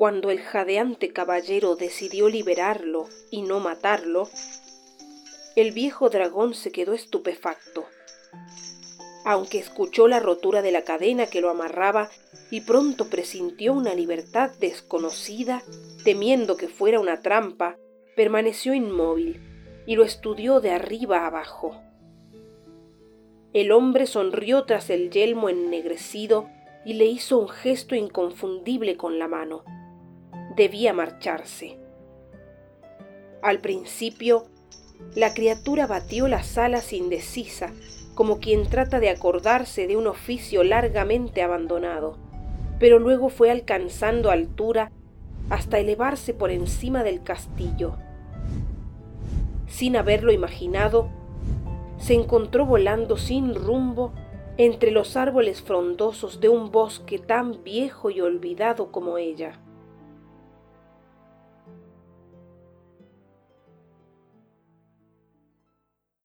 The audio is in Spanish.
Cuando el jadeante caballero decidió liberarlo y no matarlo, el viejo dragón se quedó estupefacto. Aunque escuchó la rotura de la cadena que lo amarraba y pronto presintió una libertad desconocida, temiendo que fuera una trampa, permaneció inmóvil y lo estudió de arriba abajo. El hombre sonrió tras el yelmo ennegrecido y le hizo un gesto inconfundible con la mano. Debía marcharse. Al principio la criatura batió las alas indecisa, como quien trata de acordarse de un oficio largamente abandonado, pero luego fue alcanzando altura hasta elevarse por encima del castillo. Sin haberlo imaginado, se encontró volando sin rumbo entre los árboles frondosos de un bosque tan viejo y olvidado como ella.